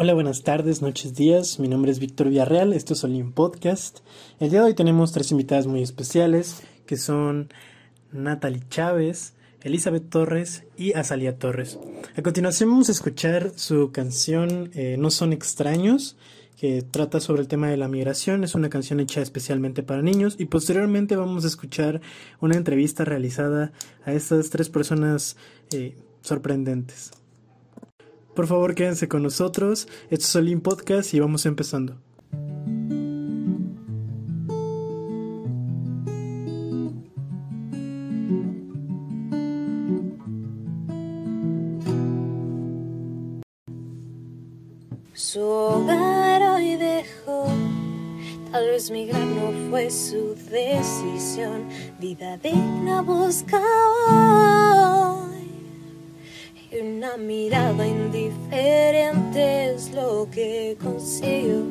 Hola, buenas tardes, noches, días. Mi nombre es Víctor Villarreal, esto es Olim Podcast. El día de hoy tenemos tres invitadas muy especiales, que son Natalie Chávez, Elizabeth Torres y Azalia Torres. A continuación vamos a escuchar su canción eh, No son extraños, que trata sobre el tema de la migración. Es una canción hecha especialmente para niños y posteriormente vamos a escuchar una entrevista realizada a estas tres personas eh, sorprendentes. Por favor, quédense con nosotros. Esto es Olim Podcast y vamos empezando. Su hogar hoy dejó, tal vez migrar no fue su decisión, vida digna busca una mirada indiferente es lo que consiguió,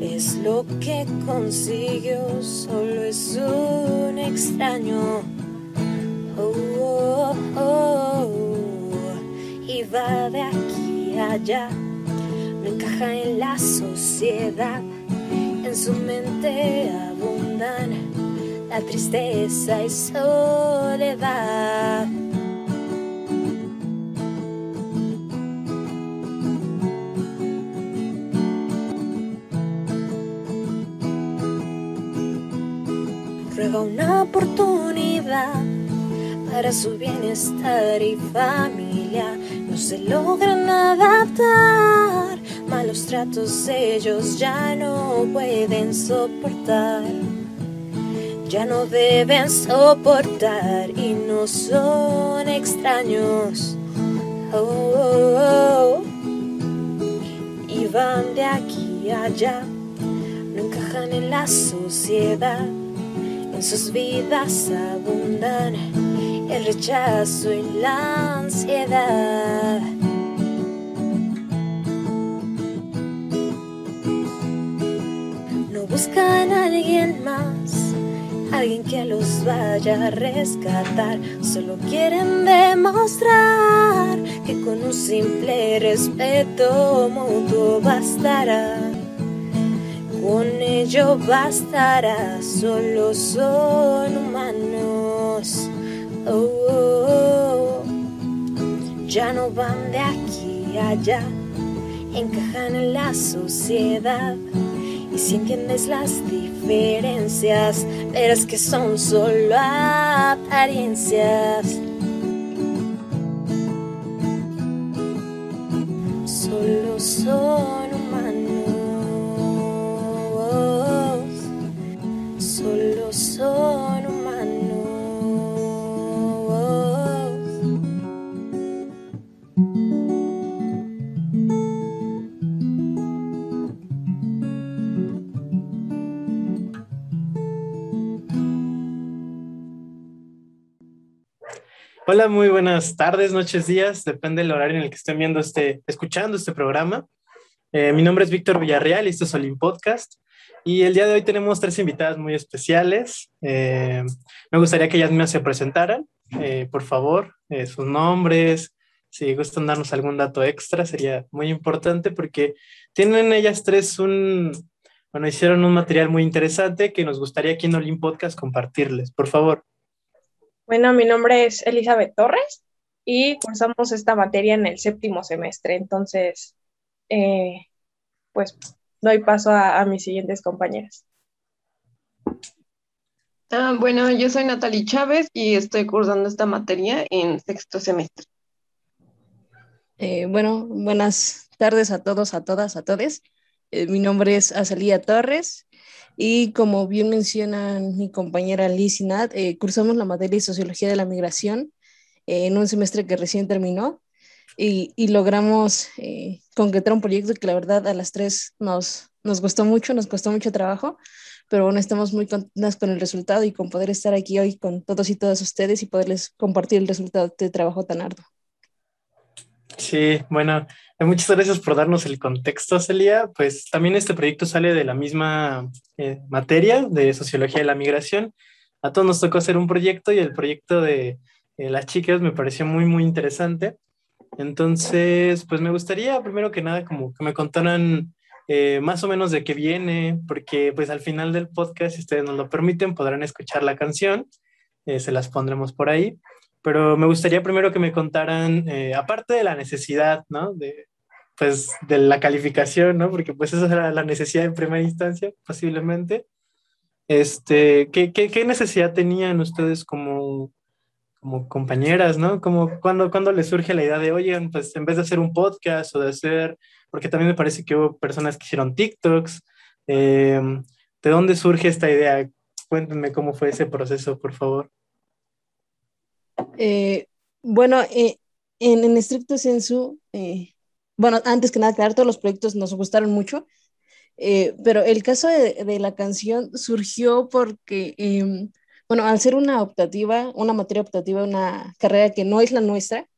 es lo que consiguió, solo es un extraño. Oh, oh, oh, y va de aquí allá, no encaja en la sociedad, en su mente abundan la tristeza y soledad. Una oportunidad para su bienestar y familia. No se logran adaptar, malos tratos ellos ya no pueden soportar. Ya no deben soportar y no son extraños. Oh, oh, oh. Y van de aquí a allá, no encajan en la sociedad en sus vidas abundan el rechazo y la ansiedad. No buscan a alguien más, alguien que los vaya a rescatar. Solo quieren demostrar que con un simple respeto mutuo bastará con ello bastará, solo son humanos. Oh, oh, oh. Ya no van de aquí a allá, encajan en la sociedad. Y si entiendes las diferencias, verás que son solo apariencias. Solo son Hola, muy buenas tardes, noches, días, depende del horario en el que estén viendo este, escuchando este programa. Eh, mi nombre es Víctor Villarreal y esto es Olim Podcast. Y el día de hoy tenemos tres invitadas muy especiales. Eh, me gustaría que ellas mismas se presentaran. Eh, por favor, sus nombres, si gustan darnos algún dato extra, sería muy importante porque tienen ellas tres un, bueno, hicieron un material muy interesante que nos gustaría aquí en Olim Podcast compartirles. Por favor. Bueno, mi nombre es Elizabeth Torres y cursamos esta materia en el séptimo semestre. Entonces, pues doy paso a, a mis siguientes compañeras. Ah, bueno, yo soy Natalie Chávez y estoy cursando esta materia en sexto semestre. Eh, bueno, buenas tardes a todos, a todas, a todes. Eh, mi nombre es Azalía Torres y como bien menciona mi compañera Liz y Nat, eh, cursamos la materia de Sociología de la Migración en un semestre que recién terminó y, y logramos eh, concretar un proyecto que la verdad a las tres nos, nos gustó mucho, nos costó mucho trabajo, pero bueno, estamos muy contentas con el resultado y con poder estar aquí hoy con todos y todas ustedes y poderles compartir el resultado de este trabajo tan arduo. Sí, bueno, muchas gracias por darnos el contexto, Celia. Pues también este proyecto sale de la misma eh, materia de sociología de la migración. A todos nos tocó hacer un proyecto y el proyecto de las chicas me pareció muy, muy interesante Entonces, pues me gustaría primero que nada como que me contaran eh, más o menos de qué viene, porque pues al final del podcast, si ustedes nos lo permiten, podrán escuchar la canción, eh, se las pondremos por ahí, pero me gustaría primero que me contaran, eh, aparte de la necesidad, ¿no? De, pues de la calificación, ¿no? Porque pues esa era la necesidad en primera instancia, posiblemente. Este, ¿qué, qué, necesidad tenían ustedes como, como compañeras, ¿no? Como cuando, cuando les surge la idea de, oye, pues en vez de hacer un podcast o de hacer porque también me parece que hubo personas que hicieron TikToks. Eh, ¿De dónde surge esta idea? Cuéntenme cómo fue ese proceso, por favor. Eh, bueno, eh, en, estricto sensu, bueno, antes que nada, claro, todos los proyectos nos gustaron mucho, pero el caso de, de, la canción surgió porque, em, bueno, al ser una optativa, una materia optativa, una carrera que no es la nuestra,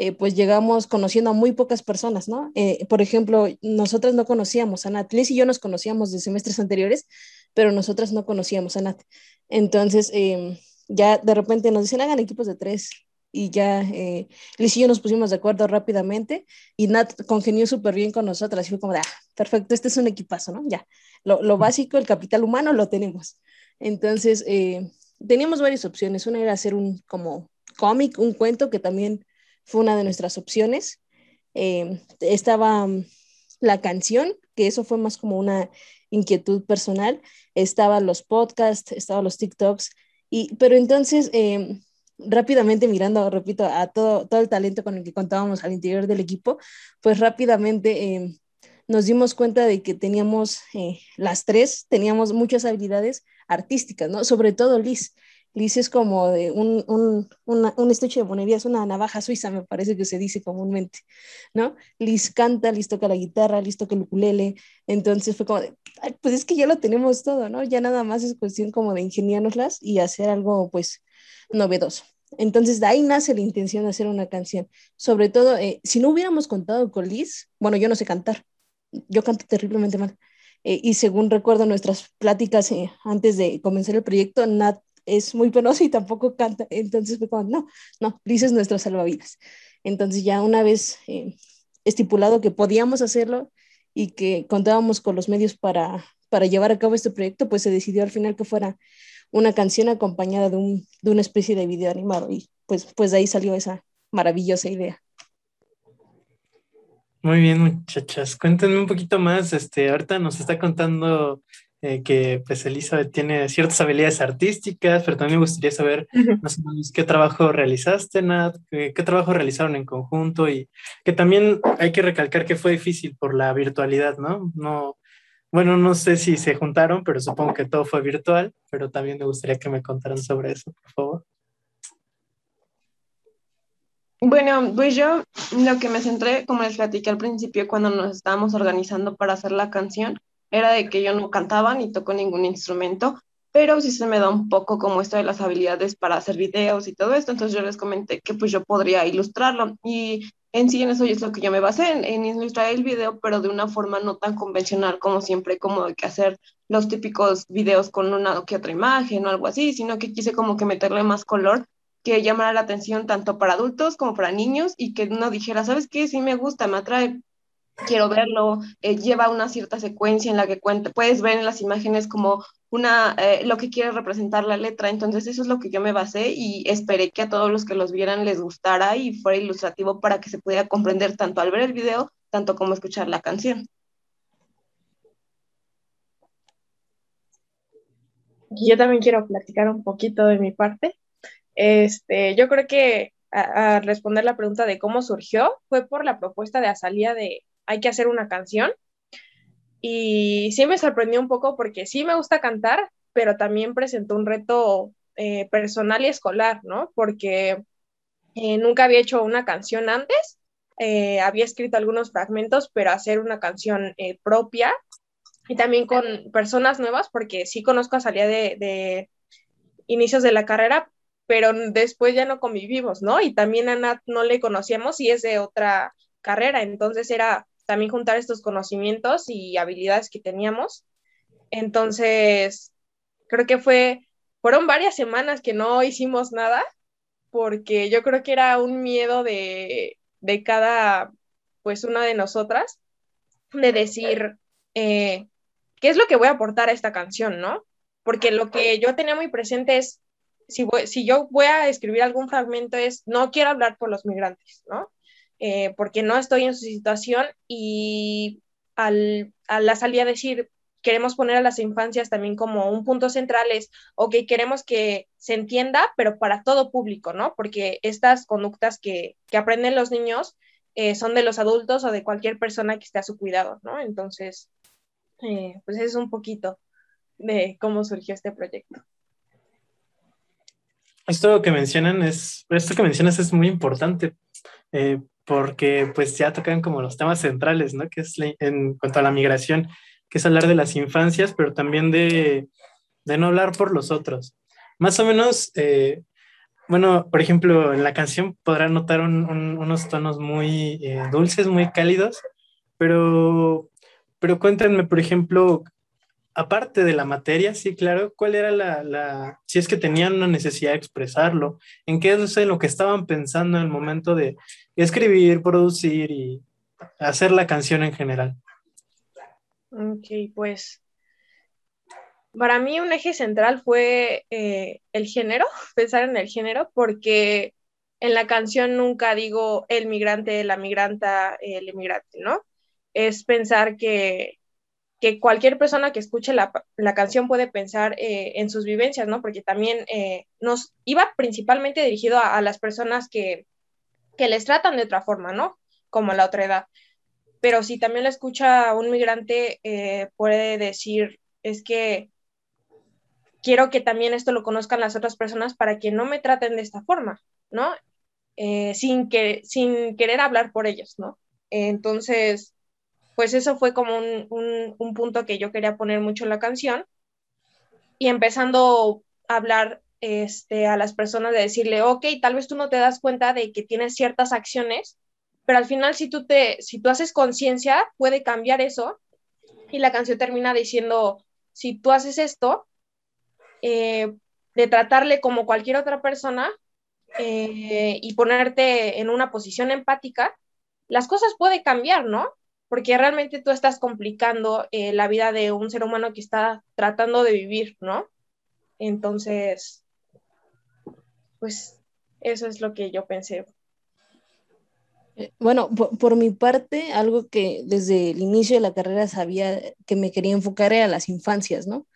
eh, pues llegamos conociendo a muy pocas personas, ¿no? Eh, por ejemplo, nosotras no conocíamos a Nat, Liz y yo nos conocíamos de semestres anteriores, pero nosotras no conocíamos a Nat. Entonces, em, ya de repente nos dicen, hagan equipos de tres, y ya eh, Liz y yo nos pusimos de acuerdo rápidamente y Nat congenió súper bien con nosotras y fue como de, ah, perfecto, este es un equipazo, ¿no? Ya, lo, lo básico, el capital humano lo tenemos. Entonces, teníamos varias opciones. Una era hacer un como cómic, un cuento que también fue una de nuestras opciones. Eh, estaba mm, la canción, que eso fue más como una inquietud personal, estaban los podcasts, estaban los TikToks, y, pero entonces eh, rápidamente mirando, repito, a todo, todo el talento con el que contábamos al interior del equipo, pues rápidamente eh, nos dimos cuenta de que teníamos las tres, teníamos muchas habilidades artísticas, ¿no? Sobre todo Liz. Liz es como de un, un, un estuche de monería, es una navaja suiza, me parece que se dice comúnmente, ¿no? Liz canta, Liz toca la guitarra, Liz toca el ukulele, entonces fue como pues es que ya lo tenemos todo, ¿no? Ya nada más es cuestión como de ingeniárnoslas y hacer algo, pues, novedoso. Entonces, de ahí nace la intención de hacer una canción. Sobre todo, eh, si no hubiéramos contado con Liz, bueno, yo no sé cantar, yo canto terriblemente mal. Eh, y según recuerdo nuestras pláticas eh, antes de comenzar el proyecto, Nat es muy penoso y tampoco canta. Entonces fue como, no, no, Liz es salvavidas. Entonces ya una vez eh, estipulado que podíamos hacerlo y que contábamos con los medios para, para llevar a cabo este proyecto, pues se decidió al final que fuera una canción acompañada de, un, de una especie de video animado y pues, pues de ahí salió esa maravillosa idea. Muy bien, muchachas. Cuéntenme un poquito más. Este, ahorita nos está contando eh, que pues Elizabeth tiene ciertas habilidades artísticas, pero también me gustaría saber más o menos qué trabajo realizaste, Nat, qué, trabajo realizaron en conjunto y que también hay que recalcar que fue difícil por la virtualidad, ¿no? No, bueno, no sé si se juntaron, pero supongo que todo fue virtual, pero también me gustaría que me contaran sobre eso, por favor. Bueno, pues yo lo que me centré, como les platiqué al principio, cuando nos estábamos organizando para hacer la canción, era de que yo no cantaba ni toco ningún instrumento, pero sí se me da un poco como esto de las habilidades para hacer videos y todo esto, entonces yo les comenté que pues yo podría ilustrarlo. Y en sí en eso es lo que yo me basé, en, ilustrar el video, pero de una forma no tan convencional como siempre, como de que hacer los típicos videos con una que otra imagen o algo así, sino que quise como que meterle más color que llamara la atención tanto para adultos como para niños y que uno dijera, ¿sabes qué? Sí me gusta, me atrae, quiero verlo, eh, lleva una cierta secuencia en la que cuenta, puedes ver en las imágenes como una, eh, lo que quiere representar la letra, entonces eso es lo que yo me basé y esperé que a todos los que los vieran les gustara y fuera ilustrativo para que se pudiera comprender tanto al ver el video, tanto como escuchar la canción. Yo también quiero platicar un poquito de mi parte. Este, yo creo que a, responder la pregunta de cómo surgió fue por la propuesta de Azalía de hay que hacer una canción. Y sí me sorprendió un poco porque sí me gusta cantar, pero también presentó un reto eh, personal y escolar, ¿no? Porque eh, nunca había hecho una canción antes, eh, había escrito algunos fragmentos, pero hacer una canción propia y también con personas nuevas, porque sí conozco a Salía de, de, inicios de la carrera, pero después ya no convivimos, ¿no? Y también a Nat no le conocíamos y es de otra carrera, entonces era también juntar estos conocimientos y habilidades que teníamos. Entonces, creo que fue, fueron varias semanas que no hicimos nada, porque yo creo que era un miedo de, de cada, pues, una de nosotras, de decir, eh, ¿qué es lo que voy a aportar a esta canción, no? Porque lo que yo tenía muy presente es, si, si yo voy a escribir algún fragmento, es, no quiero hablar por los migrantes, ¿no? Eh, porque no estoy en su situación y al, a la salida decir, queremos poner a las infancias también como un punto central es, ok, queremos que se entienda, pero para todo público, ¿no? Porque estas conductas que, que aprenden los niños eh, son de los adultos o de cualquier persona que esté a su cuidado, ¿no? Entonces, eh, pues es un poquito de cómo surgió este proyecto. Esto que mencionan es, esto que mencionas es muy importante, eh, porque pues ya tocan como los temas centrales, ¿no? Que es en cuanto a la migración, que es hablar de las infancias, pero también de, de no hablar por los otros. Más o menos, eh, bueno, por ejemplo, en la canción podrán notar unos tonos muy eh, dulces, muy cálidos, pero, pero cuéntenme, por ejemplo, aparte de la materia, sí, claro, ¿cuál era la, la, si es que tenían una necesidad de expresarlo? ¿En qué es lo que estaban pensando en el momento de escribir, producir y hacer la canción en general? Ok, pues para mí un eje central fue eh, el género, pensar en el género, porque en la canción nunca digo el migrante, la migranta, el inmigrante, ¿no? Es pensar que, que cualquier persona que escuche la, la canción puede pensar eh, en sus vivencias, ¿no? Porque también eh, nos iba principalmente dirigido a, las personas que, que les tratan de otra forma, ¿no? Como la otra edad pero si también lo escucha un migrante, eh, puede decir, es que quiero que también esto lo conozcan las otras personas para que no me traten de esta forma, ¿no? Sin, que, sin querer hablar por ellos, ¿no? entonces, pues eso fue como un, un, punto que yo quería poner mucho en la canción y empezando a hablar este, a las personas de decirle, ok, tal vez tú no te das cuenta de que tienes ciertas acciones pero al final si tú, te, si tú haces conciencia, puede cambiar eso. Y la canción termina diciendo, si tú haces esto, eh, de tratarle como cualquier otra persona eh, y ponerte en una posición empática, las cosas pueden cambiar, ¿no? Porque realmente tú estás complicando eh, la vida de un ser humano que está tratando de vivir, ¿no? Entonces, pues eso es lo que yo pensé eh, bueno, por, mi parte, algo que desde el inicio de la carrera sabía que me quería enfocar era las infancias, ¿no?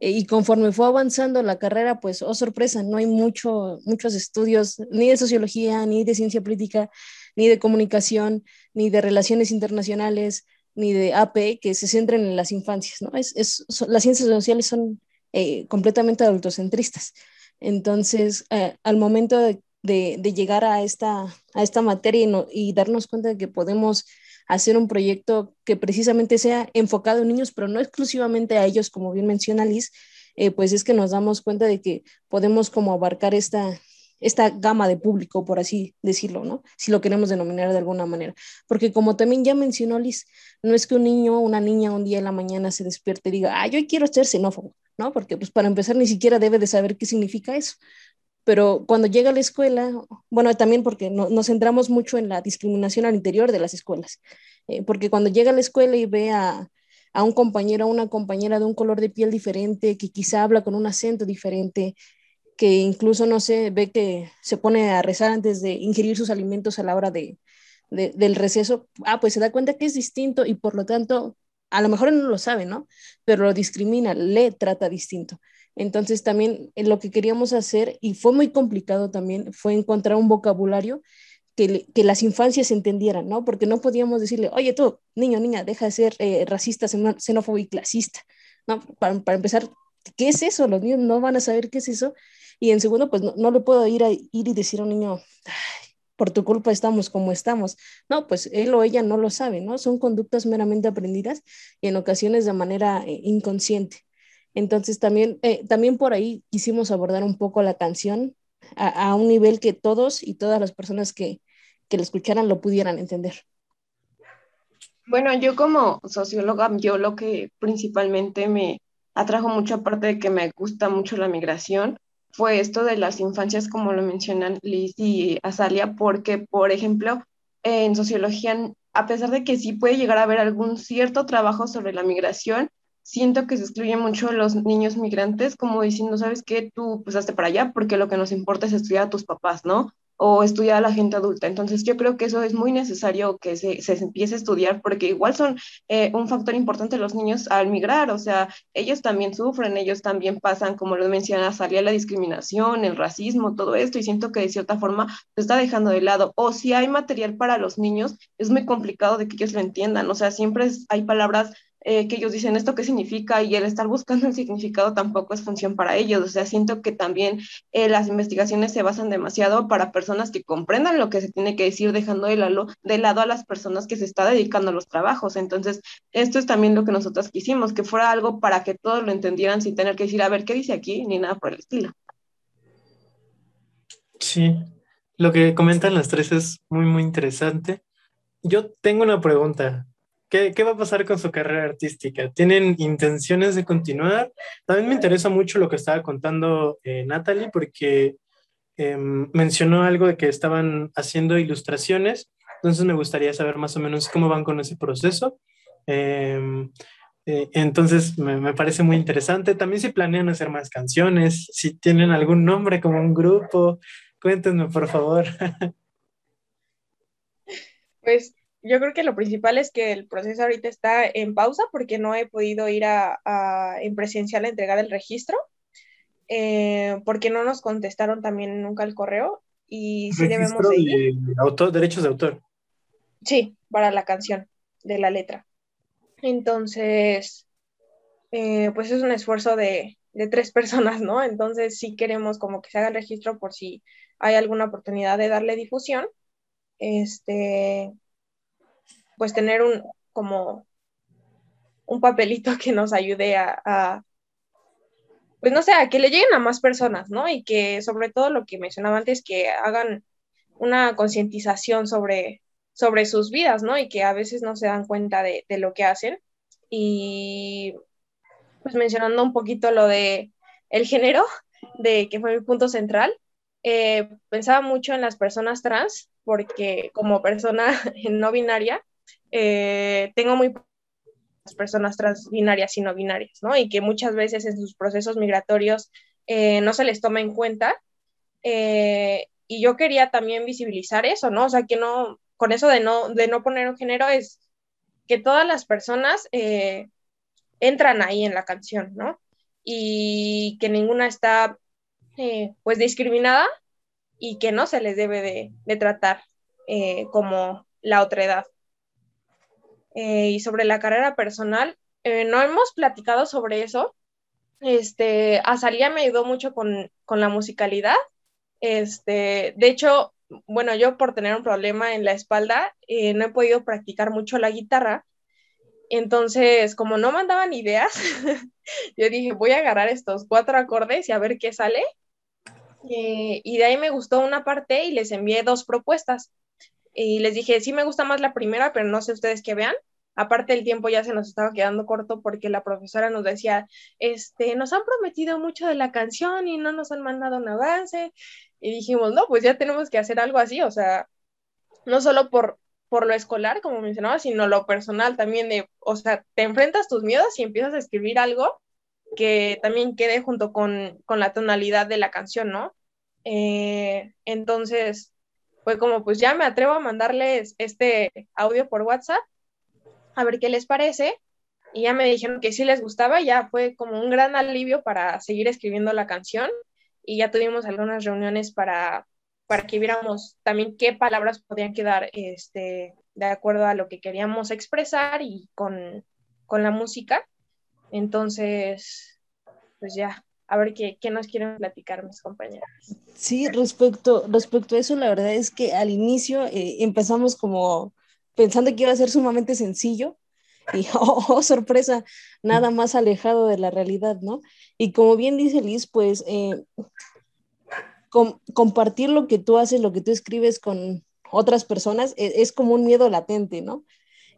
Eh, y conforme fue avanzando la carrera, pues, oh sorpresa, no hay mucho, muchos estudios ni de sociología, ni de ciencia política, ni de comunicación, ni de relaciones internacionales, ni de AP que se centren en las infancias, ¿no? Es, es, las ciencias sociales son eh, completamente adultocentristas. Entonces, al momento de de, llegar a esta, a esta materia y, darnos cuenta de que podemos hacer un proyecto que precisamente sea enfocado en niños, pero no exclusivamente a ellos, como bien menciona Liz, eh, pues es que nos damos cuenta de que podemos como abarcar esta, esta gama de público, por así decirlo, ¿no? Si lo queremos denominar de alguna manera. Porque como también ya mencionó Liz, no es que un niño o una niña un día en la mañana se despierte y diga, ah, yo quiero ser xenófobo, ¿no? Porque pues para empezar ni siquiera debe de saber qué significa eso pero cuando llega a la escuela, bueno, también porque nos centramos mucho en la discriminación al interior de las escuelas, eh, porque cuando llega a la escuela y ve a, a un compañero o una compañera de un color de piel diferente, que quizá habla con un acento diferente, que incluso, no sé, ve que se pone a rezar antes de ingerir sus alimentos a la hora de, de, del receso, ah, pues se da cuenta que es distinto y por lo tanto, a lo mejor no lo sabe, ¿no? Pero lo discrimina, le trata distinto. Entonces también eh, lo que queríamos hacer, y fue muy complicado también, fue encontrar un vocabulario que, que las infancias entendieran, ¿no? Porque no podíamos decirle, oye tú, niño, niña, deja de ser eh, racista, xenófobo y clasista, ¿no? Para, para, empezar, ¿qué es eso? Los niños no van a saber qué es eso. Y en segundo, pues no, no le puedo ir a ir y decir a un niño, por tu culpa estamos como estamos. No, pues él o ella no lo sabe, ¿no? Son conductas meramente aprendidas y en ocasiones de manera eh, inconsciente. Entonces también, eh, también por ahí quisimos abordar un poco la canción a, un nivel que todos y todas las personas que, que la escucharan lo pudieran entender. Bueno, yo como socióloga, yo lo que principalmente me atrajo mucho, aparte de que me gusta mucho la migración, fue esto de las infancias, como lo mencionan Liz y Azalia, porque, por ejemplo, en sociología, a pesar de que sí puede llegar a haber algún cierto trabajo sobre la migración, siento que se excluye mucho los niños migrantes, como diciendo, ¿sabes qué? Tú pues para allá porque lo que nos importa es estudiar a tus papás, ¿no? O estudiar a la gente adulta. Entonces yo creo que eso es muy necesario que se, se empiece a estudiar porque igual son eh, un factor importante los niños al migrar, o sea, ellos también sufren, ellos también pasan, como lo mencionas, salía la discriminación, el racismo, todo esto y siento que de cierta forma se está dejando de lado. O si hay material para los niños, es muy complicado de que ellos lo entiendan, o sea, siempre hay palabras eh, que ellos dicen esto qué significa y el estar buscando el significado tampoco es función para ellos. O sea, siento que también eh, las investigaciones se basan demasiado para personas que comprendan lo que se tiene que decir, dejando de lado, de lado a las personas que se está dedicando a los trabajos. Entonces, esto es también lo que nosotros quisimos, que fuera algo para que todos lo entendieran sin tener que decir, a ver, ¿qué dice aquí? Ni nada por el estilo. Sí, lo que comentan las tres es muy, muy interesante. Yo tengo una pregunta. ¿Qué, va a pasar con su carrera artística? ¿Tienen intenciones de continuar? También me interesa mucho lo que estaba contando eh, Natalie, porque em, mencionó algo de que estaban haciendo ilustraciones, entonces me gustaría saber más o menos cómo van con ese proceso. Em, eh, entonces me, me, parece muy interesante. También si planean hacer más canciones, si tienen algún nombre como un grupo, cuéntenme por favor. Pues yo creo que lo principal es que el proceso ahorita está en pausa porque no he podido ir a, en presencial a entregar el registro, eh, porque no nos contestaron también nunca el correo y sí debemos de ir. autor, derechos de autor. Sí, para la canción de la letra. Entonces, eh, pues es un esfuerzo de, de tres personas, ¿no? Entonces sí queremos como que se haga el registro por si hay alguna oportunidad de darle difusión. Este, pues tener un como un papelito que nos ayude a, pues no sé, a que le lleguen a más personas, ¿no? Y que sobre todo lo que mencionaba antes, que hagan una concientización sobre, sobre sus vidas, ¿no? Y que a veces no se dan cuenta de, lo que hacen. Y pues mencionando un poquito lo de el género, de que fue mi punto central, eh, pensaba mucho en las personas trans, porque como persona no binaria, eh, tengo muy pocas personas transbinarias y no binarias, ¿no? Y que muchas veces en sus procesos migratorios eh, no se les toma en cuenta. Eh, y yo quería también visibilizar eso, ¿no? O sea, que no, con eso de no, de no poner un género es que todas las personas entran ahí en la canción, ¿no? Y que ninguna está, pues, discriminada y que no se les debe de, de tratar como la otra edad. Eh, y sobre la carrera personal, eh, no hemos platicado sobre eso. Este, Azalía me ayudó mucho con, la musicalidad. Este, de hecho, bueno, yo por tener un problema en la espalda, eh, no he podido practicar mucho la guitarra. Entonces, como no mandaban ideas, yo dije, voy a agarrar estos cuatro acordes y a ver qué sale. y de ahí me gustó una parte y les envié dos propuestas y les dije, sí me gusta más la primera, pero no sé ustedes qué vean. Aparte el tiempo ya se nos estaba quedando corto porque la profesora nos decía, este, nos han prometido mucho de la canción y no nos han mandado un avance. Y dijimos, no, pues ya tenemos que hacer algo así, o sea, no solo por, por lo escolar, como mencionaba, sino lo personal también de, o sea, te enfrentas tus miedos y empiezas a escribir algo que también quede junto con, con la tonalidad de la canción, ¿no? Eh, entonces, fue como, pues ya me atrevo a mandarles este audio por WhatsApp, a ver qué les parece. Y ya me dijeron que sí les gustaba, ya fue como un gran alivio para seguir escribiendo la canción. Y ya tuvimos algunas reuniones para, para que viéramos también qué palabras podían quedar este, de acuerdo a lo que queríamos expresar y con, con la música. Entonces, pues ya, a ver qué, qué, nos quieren platicar mis compañeras. Sí, respecto, respecto a eso, la verdad es que al inicio eh, empezamos como pensando que iba a ser sumamente sencillo y, oh, oh, sorpresa, nada más alejado de la realidad, ¿no? Y como bien dice Liz, pues eh, compartir lo que tú haces, lo que tú escribes con otras personas e, es, como un miedo latente, ¿no?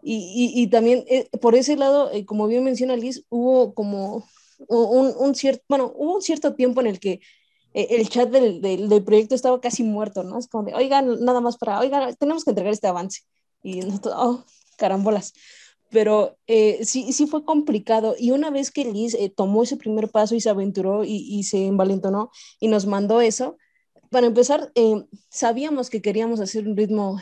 Y, y, también eh, por ese lado, como bien menciona Liz, hubo como un, cierto, bueno, hubo un cierto tiempo en el que eh, el chat del, del, proyecto estaba casi muerto, ¿no? Es como de, oigan, nada más para, oigan, tenemos que entregar este avance. Y nosotros, oh, carambolas. Pero eh, sí, sí fue complicado. Y una vez que Liz eh, tomó ese primer paso y se aventuró y, y, se envalentonó y nos mandó eso, para empezar, eh, sabíamos que queríamos hacer un ritmo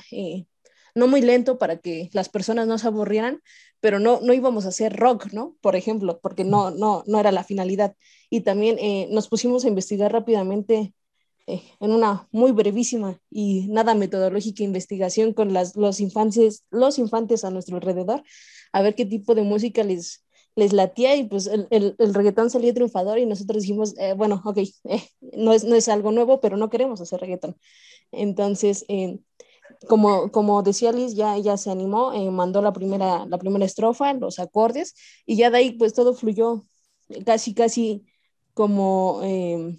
no muy lento para que las personas no se aburrieran, pero no, no íbamos a hacer rock, ¿no? Por ejemplo, porque no, no, no era la finalidad. Y también eh, nos pusimos a investigar rápidamente eh, en una muy brevísima y nada metodológica investigación con las, los, infantes, los infantes a nuestro alrededor, a ver qué tipo de música les, les latía y pues el, el, el reggaetón salió triunfador y nosotros dijimos, eh, bueno, ok, no, es, no es algo nuevo, pero no queremos hacer reggaetón. Entonces, como, como decía Liz, ya ella se animó, eh, mandó la primera, la primera estrofa, los acordes, y ya de ahí pues todo fluyó casi, casi como, eh,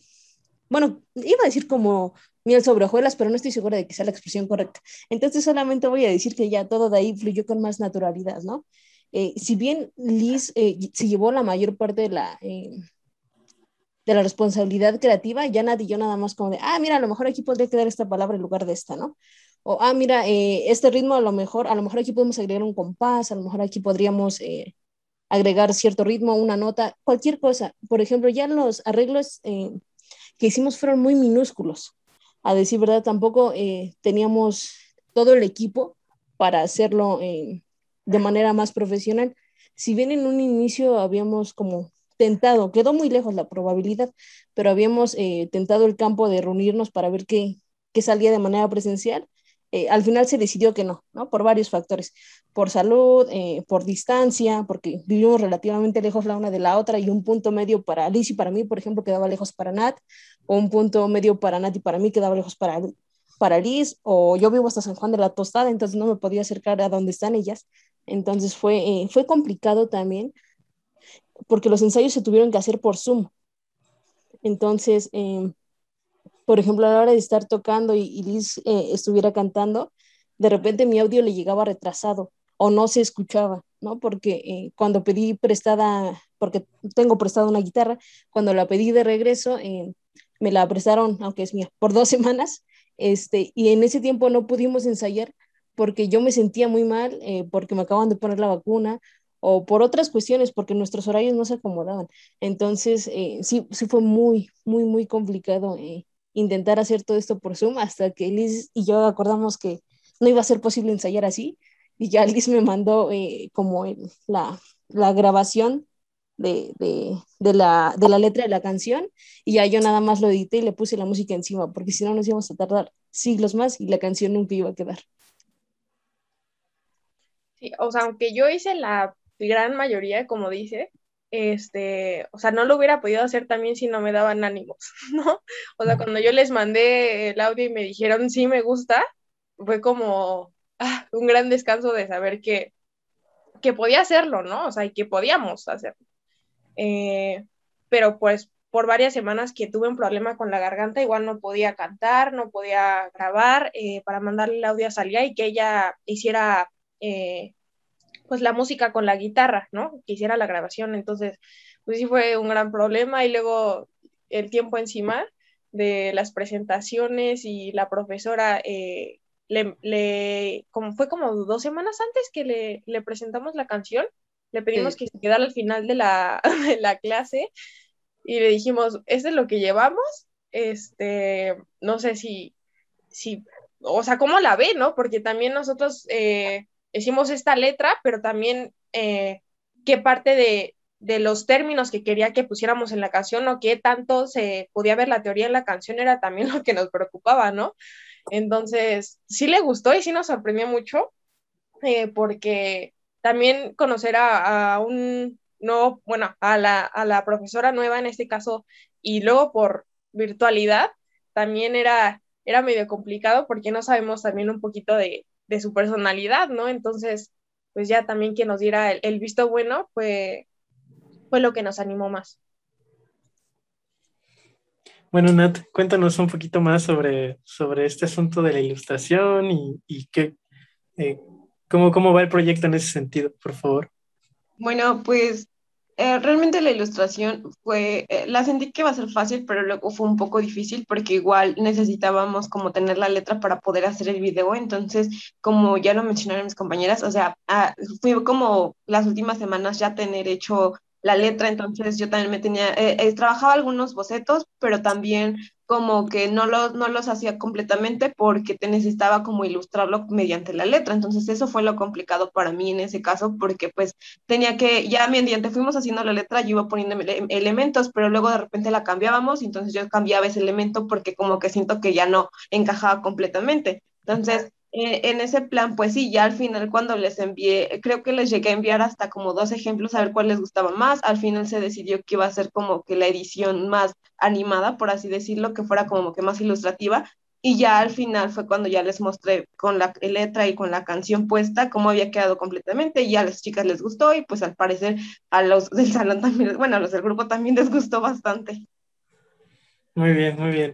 bueno, iba a decir como miel sobre hojuelas, pero no estoy segura de que sea la expresión correcta. Entonces solamente voy a decir que ya todo de ahí fluyó con más naturalidad, ¿no? Eh, si bien Liz eh, se llevó la mayor parte de la, de la responsabilidad creativa, ya nadie yo nada más como de, ah, mira, a lo mejor aquí podría quedar esta palabra en lugar de esta, ¿no? O ah, mira, eh, este ritmo a lo mejor, a lo mejor aquí podemos agregar un compás, a lo mejor aquí podríamos eh, agregar cierto ritmo, una nota, cualquier cosa. Por ejemplo, ya los arreglos eh, que hicimos fueron muy minúsculos. A decir verdad, tampoco eh, teníamos todo el equipo para hacerlo eh, de manera más profesional. Si bien en un inicio habíamos como tentado, quedó muy lejos la probabilidad, pero habíamos eh, tentado el campo de reunirnos para ver qué, qué salía de manera presencial eh, al final se decidió que no, ¿no? Por varios factores, por salud, eh, por distancia, porque vivimos relativamente lejos la una de la otra y un punto medio para Liz y para mí, por ejemplo, quedaba lejos para Nat, o un punto medio para Nat y para mí quedaba lejos para, para Liz, o yo vivo hasta San Juan de la Tostada, entonces no me podía acercar a donde están ellas. Entonces fue, eh, fue complicado también, porque los ensayos se tuvieron que hacer por Zoom. Entonces, eh, por ejemplo, a la hora de estar tocando y, y Liz eh, estuviera cantando, de repente mi audio le llegaba retrasado o no se escuchaba, ¿no? Porque eh, cuando pedí prestada, porque tengo prestada una guitarra, cuando la pedí de regreso, eh, me la prestaron, aunque es mía, por dos semanas, este, y en ese tiempo no pudimos ensayar porque yo me sentía muy mal, eh, porque me acaban de poner la vacuna o por otras cuestiones, porque nuestros horarios no se acomodaban. Entonces, eh, sí, sí fue muy, muy, muy complicado eh, intentar hacer todo esto por Zoom hasta que Liz y yo acordamos que no iba a ser posible ensayar así y ya Liz me mandó eh, como la, la, grabación de, de, de, la, de la letra de la canción y ya yo nada más lo edité y le puse la música encima porque si no nos íbamos a tardar siglos más y la canción nunca iba a quedar. Sí, o sea, aunque yo hice la gran mayoría, como dice, este, o sea, no lo hubiera podido hacer también si no me daban ánimos, ¿no? O sea, cuando yo les mandé el audio y me dijeron sí me gusta, fue como ah, un gran descanso de saber que, que podía hacerlo, ¿no? O sea, y que podíamos hacerlo. Eh, pero pues por varias semanas que tuve un problema con la garganta, igual no podía cantar, no podía grabar eh, para mandarle el audio a Salia y que ella hiciera eh, pues la música con la guitarra, ¿no? Que hiciera la grabación. Entonces, pues sí fue un gran problema y luego el tiempo encima de las presentaciones y la profesora eh, le, le, como fue como dos semanas antes que le, le presentamos la canción, le pedimos sí. que se quedara al final de la, de la clase y le dijimos, este es lo que llevamos, este, no sé si, si, o sea, ¿cómo la ve, no? Porque también nosotros eh, hicimos esta letra, pero también eh, qué parte de, de, los términos que quería que pusiéramos en la canción o qué tanto se podía ver la teoría en la canción era también lo que nos preocupaba, ¿no? Entonces, sí le gustó y sí nos sorprendió mucho, eh, porque también conocer a, a, un, no, bueno, a la, a la profesora nueva en este caso, y luego por virtualidad, también era, era medio complicado porque no sabemos también un poquito de, de su personalidad, ¿no? Entonces, pues ya también que nos diera el, el, visto bueno fue, fue lo que nos animó más. Bueno, Nat, cuéntanos un poquito más sobre, sobre este asunto de la ilustración y, y qué, eh, cómo, cómo va el proyecto en ese sentido, por favor. Bueno, pues Eh, realmente la ilustración fue, eh, la sentí que iba a ser fácil, pero luego fue un poco difícil porque igual necesitábamos como tener la letra para poder hacer el video. Entonces, como ya lo mencionaron mis compañeras, o sea, ah, fui como las últimas semanas ya tener hecho la letra, entonces yo también me tenía, eh, eh, trabajaba algunos bocetos, pero también como que no los, no los hacía completamente porque te necesitaba como ilustrarlo mediante la letra. Entonces eso fue lo complicado para mí en ese caso porque pues tenía que, ya mediante fuimos haciendo la letra, yo iba poniendo elementos, pero luego de repente la cambiábamos entonces yo cambiaba ese elemento porque como que siento que ya no encajaba completamente. Entonces, eh, en ese plan, pues sí, ya al final cuando les envié, creo que les llegué a enviar hasta como dos ejemplos a ver cuál les gustaba más. Al final se decidió que iba a ser como que la edición más animada, por así decirlo, que fuera como que más ilustrativa. Y ya al final fue cuando ya les mostré con la letra y con la canción puesta cómo había quedado completamente y a las chicas les gustó y pues al parecer a los del salón también, bueno, a los del grupo también les gustó bastante. Muy bien, muy bien.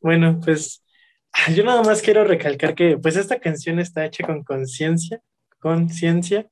Bueno, pues Yo nada más quiero recalcar que pues esta canción está hecha con conciencia, conciencia,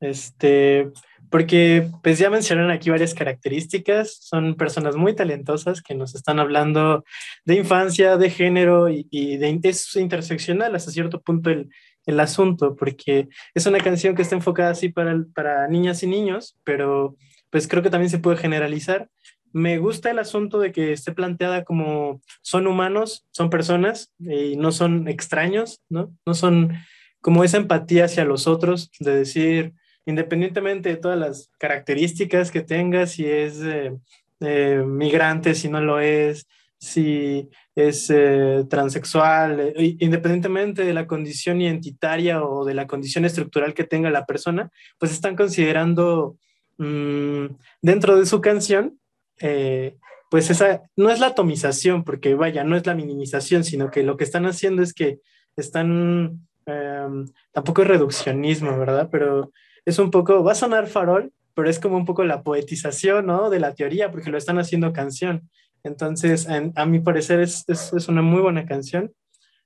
este, porque pues ya mencionaron aquí varias características, son personas muy talentosas que nos están hablando de infancia, de género y, de es interseccional hasta cierto punto el, el, asunto, porque es una canción que está enfocada así para, para niñas y niños, pero pues creo que también se puede generalizar me gusta el asunto de que esté planteada como son humanos, son personas y no son extraños, ¿no? No son como esa empatía hacia los otros, de decir, independientemente de todas las características que tenga, si es eh, eh, migrante, si no lo es, si es eh, transexual, independientemente de la condición identitaria o de la condición estructural que tenga la persona, pues están considerando mm, dentro de su canción eh, pues esa no es la atomización, porque vaya, no es la minimización, sino que lo que están haciendo es que están, em, tampoco es reduccionismo, ¿verdad? Pero es un poco, va a sonar farol, pero es como un poco la poetización, ¿no? De la teoría, porque lo están haciendo canción. Entonces, a mi parecer es, es, una muy buena canción.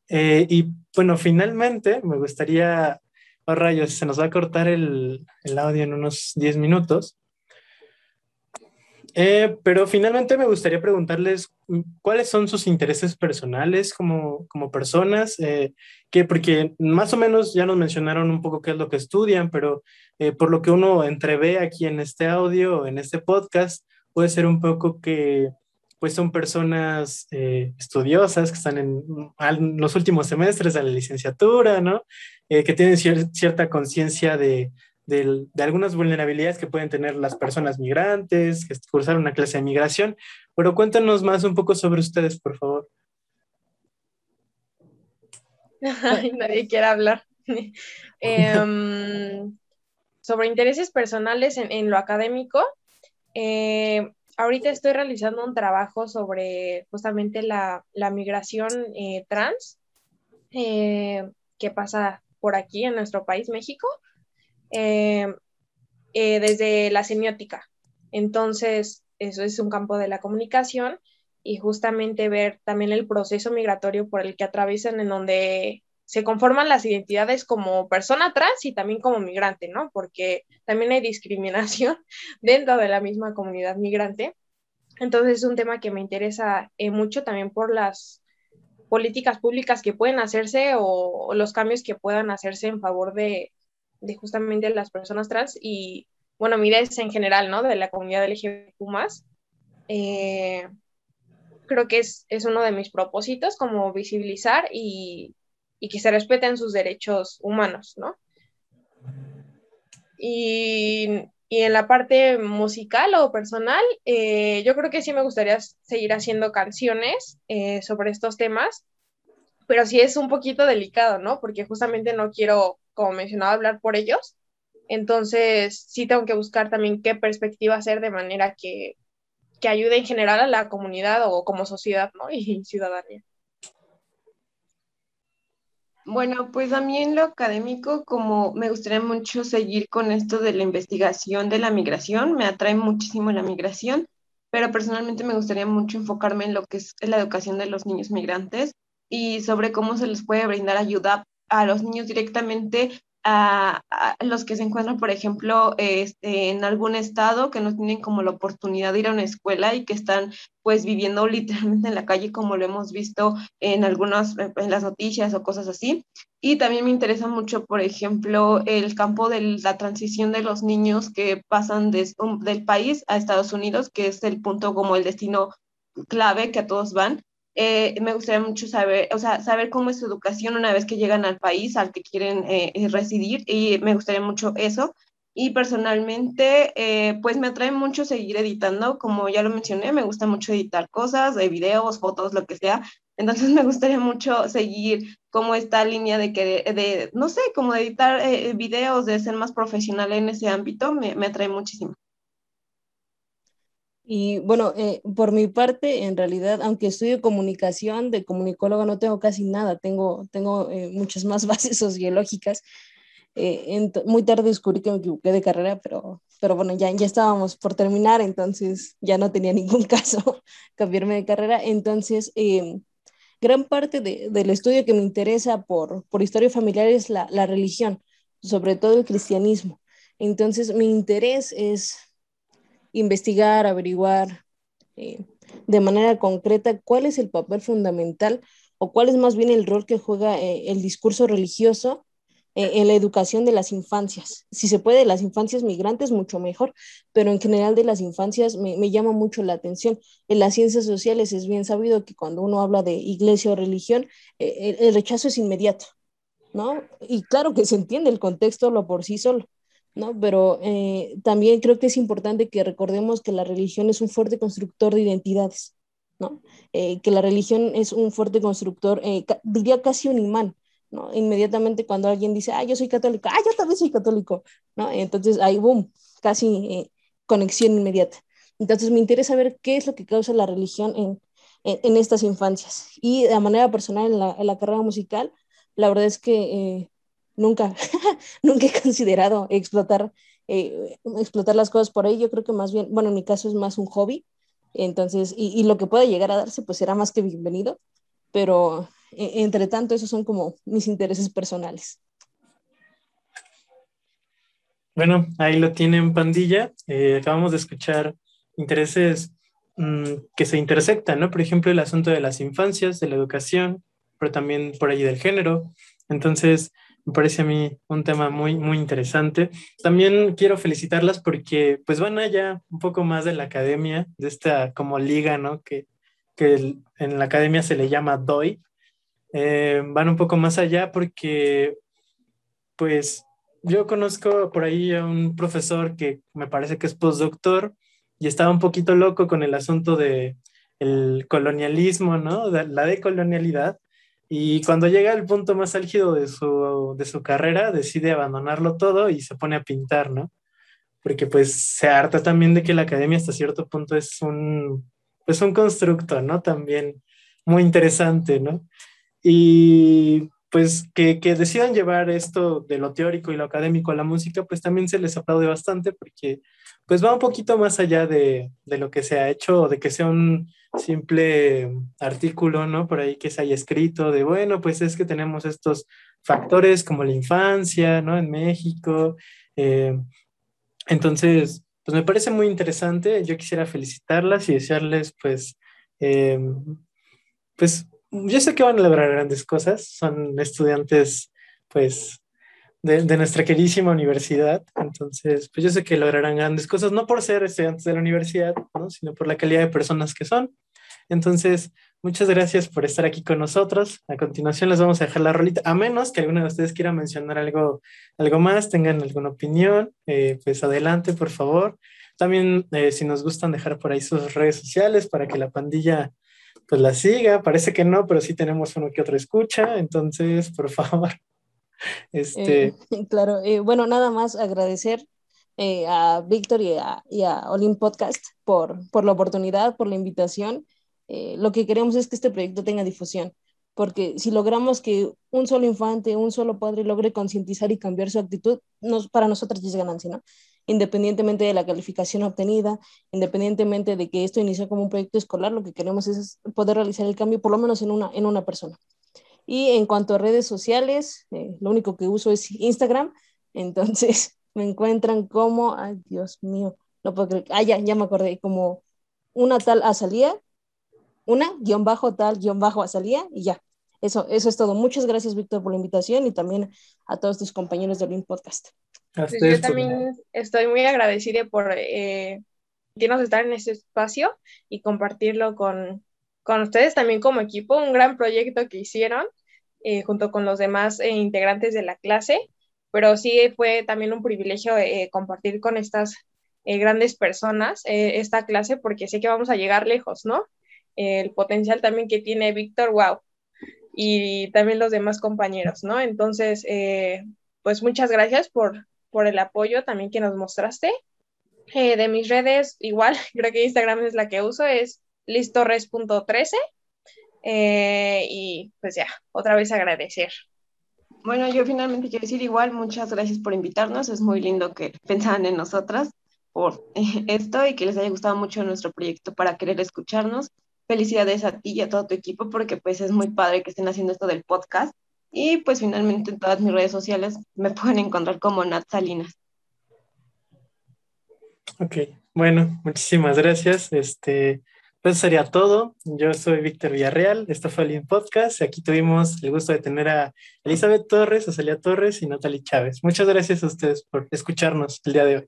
Eh, y bueno, finalmente me gustaría, oh rayos, se nos va a cortar el, el audio en unos 10 minutos. Eh, pero finalmente me gustaría preguntarles mm, cuáles son sus intereses personales como, como personas, eh, que porque más o menos ya nos mencionaron un poco qué es lo que estudian, pero eh, por lo que uno entrevé aquí en este audio, en este podcast, puede ser un poco que pues son personas estudiosas que están en, en, los últimos semestres de la licenciatura, ¿no? que tienen cierta conciencia de, de, algunas vulnerabilidades que pueden tener las personas migrantes, que cursaron una clase de migración, pero cuéntanos más un poco sobre ustedes, por favor. nadie quiere hablar. Em, sobre intereses personales en, lo académico, eh, ahorita estoy realizando un trabajo sobre justamente la, migración eh, trans eh, que pasa por aquí en nuestro país, México. Eh, eh, desde la semiótica. Entonces, eso es un campo de la comunicación y justamente ver también el proceso migratorio por el que atraviesan en donde se conforman las identidades como persona trans y también como migrante, ¿no? Porque también hay discriminación dentro de la misma comunidad migrante. Entonces es un tema que me interesa eh, mucho también por las políticas públicas que pueden hacerse o, los cambios que puedan hacerse en favor de, de justamente las personas trans y, bueno, mi es en general, ¿no? De la comunidad LGBTQ+. Eh, creo que es, es, uno de mis propósitos, como visibilizar y, y, que se respeten sus derechos humanos, ¿no? Y, y en la parte musical o personal, eh, yo creo que sí me gustaría seguir haciendo canciones eh, sobre estos temas, pero sí es un poquito delicado, ¿no? Porque justamente no quiero como mencionaba, hablar por ellos. Entonces, sí tengo que buscar también qué perspectiva hacer de manera que, que ayude en general a la comunidad o como sociedad ¿no? y ciudadanía. Bueno, pues a mí en lo académico, como me gustaría mucho seguir con esto de la investigación de la migración, me atrae muchísimo la migración, pero personalmente me gustaría mucho enfocarme en lo que es la educación de los niños migrantes y sobre cómo se les puede brindar ayuda a los niños directamente a, los que se encuentran, por ejemplo, este, en algún estado que no tienen como la oportunidad de ir a una escuela y que están pues viviendo literalmente en la calle como lo hemos visto en algunas, en las noticias o cosas así. Y también me interesa mucho, por ejemplo, el campo de la transición de los niños que pasan del país a Estados Unidos, que es el punto como el destino clave que a todos van. Eh, me gustaría mucho saber, o sea, saber cómo es su educación una vez que llegan al país al que quieren eh, eh, residir y me gustaría mucho eso. Y personalmente, pues me atrae mucho seguir editando, como ya lo mencioné, me gusta mucho editar cosas, de videos, fotos, lo que sea. Entonces me gustaría mucho seguir como esta línea de que, de, no sé, como editar videos, de ser más profesional en ese ámbito, me, me atrae muchísimo. Y bueno, eh, por mi parte, en realidad, aunque estudio comunicación, de comunicóloga no tengo casi nada, tengo, tengo eh, muchas más bases sociológicas. Eh, muy tarde descubrí que me equivoqué de carrera, pero, pero bueno, ya, ya estábamos por terminar, entonces ya no tenía ningún caso cambiarme de carrera. Entonces, gran parte de, del estudio que me interesa por, por historia familiar es la, la religión, sobre todo el cristianismo. Entonces, mi interés es investigar, averiguar eh, de manera concreta cuál es el papel fundamental o cuál es más bien el rol que juega eh, el discurso religioso eh, en la educación de las infancias. Si se puede, de las infancias migrantes, mucho mejor, pero en general de las infancias me, llama mucho la atención. En las ciencias sociales es bien sabido que cuando uno habla de iglesia o religión, el, el rechazo es inmediato, ¿no? Y claro que se entiende el contexto lo por sí solo, ¿no? Pero eh, también creo que es importante que recordemos que la religión es un fuerte constructor de identidades, ¿no? Eh, que la religión es un fuerte constructor, eh, diría casi un imán, ¿no? Inmediatamente cuando alguien dice, ah, yo soy católico, ah, yo también soy católico, ¿no? Entonces ahí, boom, casi conexión inmediata. Entonces me interesa ver qué es lo que causa la religión en, en, estas infancias. Y de manera personal en la, en la carrera musical, la verdad es que nunca, nunca he considerado explotar, eh, explotar las cosas por ahí. Yo creo que más bien, bueno, en mi caso es más un hobby, entonces, y, lo que pueda llegar a darse, pues será más que bienvenido, pero e, entre tanto, esos son como mis intereses personales. Bueno, ahí lo tienen pandilla. Eh, acabamos de escuchar intereses mm, que se intersectan, ¿no? Por ejemplo, el asunto de las infancias, de la educación, pero también por allí del género. Entonces, me parece a mí un tema muy, muy interesante. También quiero felicitarlas porque pues van allá un poco más de la academia, de esta como liga, ¿no? Que, que en la academia se le llama DOI. Eh, van un poco más allá porque pues yo conozco por ahí a un profesor que me parece que es postdoctor y estaba un poquito loco con el asunto de el colonialismo, ¿no? De la decolonialidad y cuando llega al punto más álgido de su, de su carrera, decide abandonarlo todo y se pone a pintar, ¿no? Porque pues se harta también de que la academia hasta cierto punto es un, pues un constructo, ¿no? También muy interesante, ¿no? Y pues que, que, decidan llevar esto de lo teórico y lo académico a la música, pues también se les aplaude bastante porque pues va un poquito más allá de, de lo que se ha hecho o de que sea un simple artículo, ¿no? Por ahí que se haya escrito de, bueno, pues es que tenemos estos factores como la infancia, ¿no? En México. Eh, entonces, pues me parece muy interesante. Yo quisiera felicitarlas y desearles, pues, eh, pues, yo sé que van a lograr grandes cosas. Son estudiantes, pues, de, nuestra queridísima universidad. Entonces, pues yo sé que lograrán grandes cosas, no por ser estudiantes de la universidad, ¿no? sino por la calidad de personas que son. Entonces, muchas gracias por estar aquí con nosotros. A continuación les vamos a dejar la rolita, a menos que alguno de ustedes quiera mencionar algo, algo más, tengan alguna opinión, eh, pues adelante, por favor. También, eh, si nos gustan, dejar por ahí sus redes sociales para que la pandilla pues la siga. Parece que no, pero sí tenemos uno que otro escucha, entonces, por favor. Este... Eh, claro, bueno, nada más agradecer a Víctor y a, y a Olim Podcast por, por la oportunidad, por la invitación eh, lo que queremos es que este proyecto tenga difusión, porque si logramos que un solo infante, un solo padre logre concientizar y cambiar su actitud, para nosotros es ganancia, ¿no? Independientemente de la calificación obtenida, independientemente de que esto inició como un proyecto escolar, lo que queremos es poder realizar el cambio por lo menos en una, en una persona. Y en cuanto a redes sociales, eh, lo único que uso es Instagram, entonces me encuentran como, ay Dios mío, no puedo creer, ah, ya, ya me acordé, como una tal Azalía, una guion bajo tal guion bajo Azalía y ya. Eso, eso es todo. Muchas gracias, Víctor, por la invitación y también a todos tus compañeros del Olin Podcast. Pues yo también estoy muy agradecida por eh, nos estar en este espacio y compartirlo con, con ustedes también como equipo, un gran proyecto que hicieron eh, junto con los demás eh, integrantes de la clase, pero sí fue también un privilegio eh, compartir con estas grandes personas esta clase porque sé que vamos a llegar lejos, ¿no? el potencial también que tiene Víctor, wow, y también los demás compañeros, ¿no? Entonces, pues muchas gracias por, por el apoyo también que nos mostraste. de mis redes, igual, creo que Instagram es la que uso, es listorres.13. Eh, y pues ya, otra vez agradecer. Bueno, yo finalmente quiero decir igual, muchas gracias por invitarnos. Es muy lindo que pensaban en nosotras por esto y que les haya gustado mucho nuestro proyecto para querer escucharnos. Felicidades a ti y a todo tu equipo porque pues es muy padre que estén haciendo esto del podcast. Y pues finalmente en todas mis redes sociales me pueden encontrar como Nat Salinas. Ok, bueno, muchísimas gracias. Este, pues sería todo. Yo soy Víctor Villarreal, esto fue el Podcast aquí tuvimos el gusto de tener a Elizabeth Torres, a Celia Torres y Natalie Chávez. Muchas gracias a ustedes por escucharnos el día de hoy.